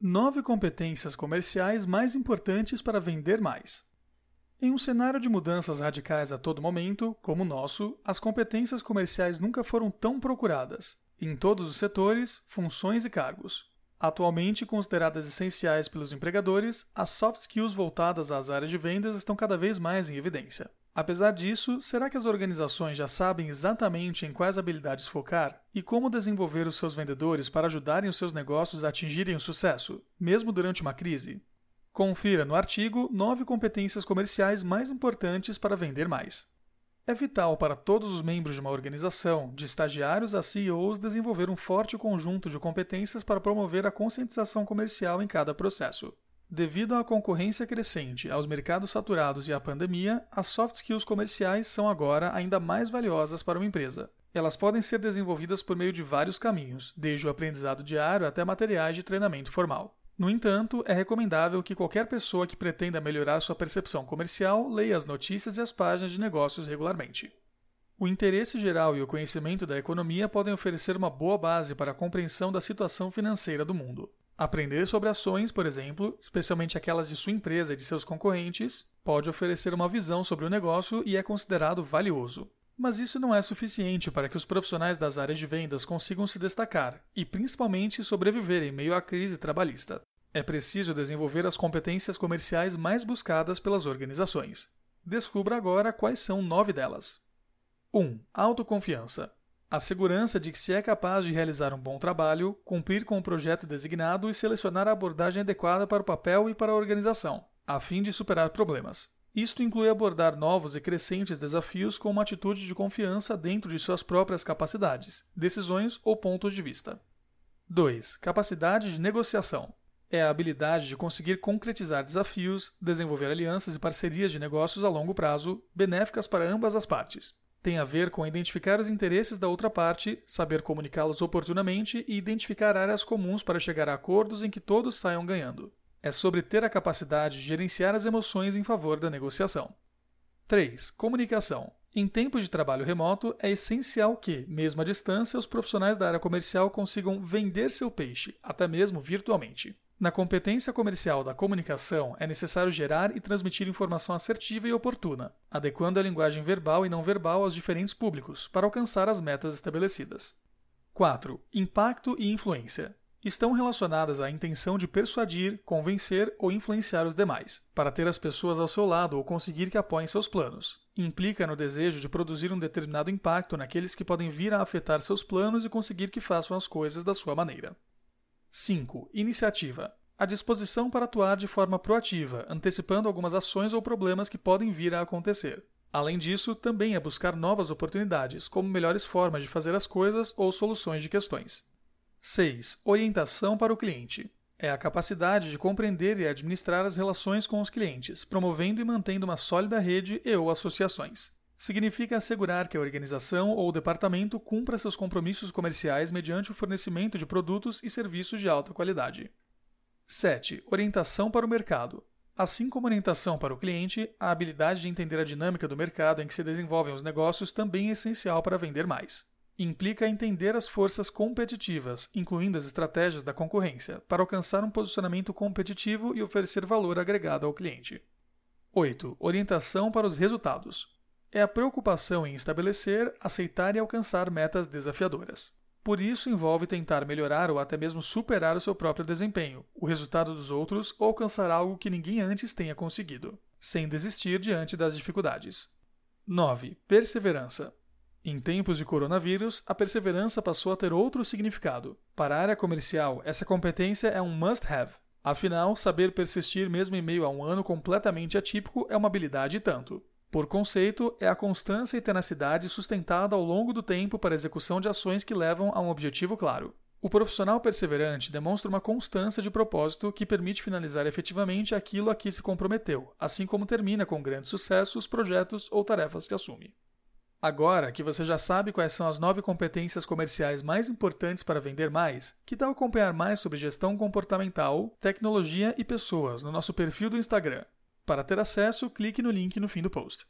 Nove competências comerciais mais importantes para vender mais. Em um cenário de mudanças radicais a todo momento, como o nosso, as competências comerciais nunca foram tão procuradas, em todos os setores, funções e cargos. Atualmente consideradas essenciais pelos empregadores, as soft skills voltadas às áreas de vendas estão cada vez mais em evidência. Apesar disso, será que as organizações já sabem exatamente em quais habilidades focar e como desenvolver os seus vendedores para ajudarem os seus negócios a atingirem o sucesso, mesmo durante uma crise? Confira no artigo 9 competências comerciais mais importantes para vender mais. É vital para todos os membros de uma organização, de estagiários a CEOs, desenvolver um forte conjunto de competências para promover a conscientização comercial em cada processo. Devido à concorrência crescente, aos mercados saturados e à pandemia, as soft skills comerciais são agora ainda mais valiosas para uma empresa. Elas podem ser desenvolvidas por meio de vários caminhos, desde o aprendizado diário até materiais de treinamento formal. No entanto, é recomendável que qualquer pessoa que pretenda melhorar sua percepção comercial leia as notícias e as páginas de negócios regularmente. O interesse geral e o conhecimento da economia podem oferecer uma boa base para a compreensão da situação financeira do mundo. Aprender sobre ações, por exemplo, especialmente aquelas de sua empresa e de seus concorrentes, pode oferecer uma visão sobre o negócio e é considerado valioso. Mas isso não é suficiente para que os profissionais das áreas de vendas consigam se destacar e, principalmente, sobreviver em meio à crise trabalhista. É preciso desenvolver as competências comerciais mais buscadas pelas organizações. Descubra agora quais são nove delas. 1. Autoconfiança. A segurança de que se é capaz de realizar um bom trabalho, cumprir com o projeto designado e selecionar a abordagem adequada para o papel e para a organização, a fim de superar problemas. Isto inclui abordar novos e crescentes desafios com uma atitude de confiança dentro de suas próprias capacidades, decisões ou pontos de vista. 2. Capacidade de negociação. É a habilidade de conseguir concretizar desafios, desenvolver alianças e parcerias de negócios a longo prazo, benéficas para ambas as partes tem a ver com identificar os interesses da outra parte, saber comunicá-los oportunamente e identificar áreas comuns para chegar a acordos em que todos saiam ganhando. É sobre ter a capacidade de gerenciar as emoções em favor da negociação. 3. Comunicação. Em tempos de trabalho remoto, é essencial que, mesmo à distância, os profissionais da área comercial consigam vender seu peixe, até mesmo virtualmente. Na competência comercial da comunicação, é necessário gerar e transmitir informação assertiva e oportuna, adequando a linguagem verbal e não verbal aos diferentes públicos, para alcançar as metas estabelecidas. 4. Impacto e influência. Estão relacionadas à intenção de persuadir, convencer ou influenciar os demais, para ter as pessoas ao seu lado ou conseguir que apoiem seus planos. Implica no desejo de produzir um determinado impacto naqueles que podem vir a afetar seus planos e conseguir que façam as coisas da sua maneira. 5. Iniciativa. A disposição para atuar de forma proativa, antecipando algumas ações ou problemas que podem vir a acontecer. Além disso, também é buscar novas oportunidades, como melhores formas de fazer as coisas ou soluções de questões. 6. Orientação para o cliente. É a capacidade de compreender e administrar as relações com os clientes, promovendo e mantendo uma sólida rede e ou associações significa assegurar que a organização ou o departamento cumpra seus compromissos comerciais mediante o fornecimento de produtos e serviços de alta qualidade. 7. Orientação para o mercado. Assim como orientação para o cliente, a habilidade de entender a dinâmica do mercado em que se desenvolvem os negócios também é essencial para vender mais. Implica entender as forças competitivas, incluindo as estratégias da concorrência, para alcançar um posicionamento competitivo e oferecer valor agregado ao cliente. 8. Orientação para os resultados é a preocupação em estabelecer, aceitar e alcançar metas desafiadoras. Por isso, envolve tentar melhorar ou até mesmo superar o seu próprio desempenho, o resultado dos outros ou alcançar algo que ninguém antes tenha conseguido, sem desistir diante das dificuldades. 9. Perseverança. Em tempos de coronavírus, a perseverança passou a ter outro significado. Para a área comercial, essa competência é um must-have. Afinal, saber persistir mesmo em meio a um ano completamente atípico é uma habilidade tanto. Por conceito, é a constância e tenacidade sustentada ao longo do tempo para a execução de ações que levam a um objetivo claro. O profissional perseverante demonstra uma constância de propósito que permite finalizar efetivamente aquilo a que se comprometeu, assim como termina com grande sucesso os projetos ou tarefas que assume. Agora que você já sabe quais são as nove competências comerciais mais importantes para vender mais, que tal acompanhar mais sobre gestão comportamental, tecnologia e pessoas no nosso perfil do Instagram? Para ter acesso, clique no link no fim do post.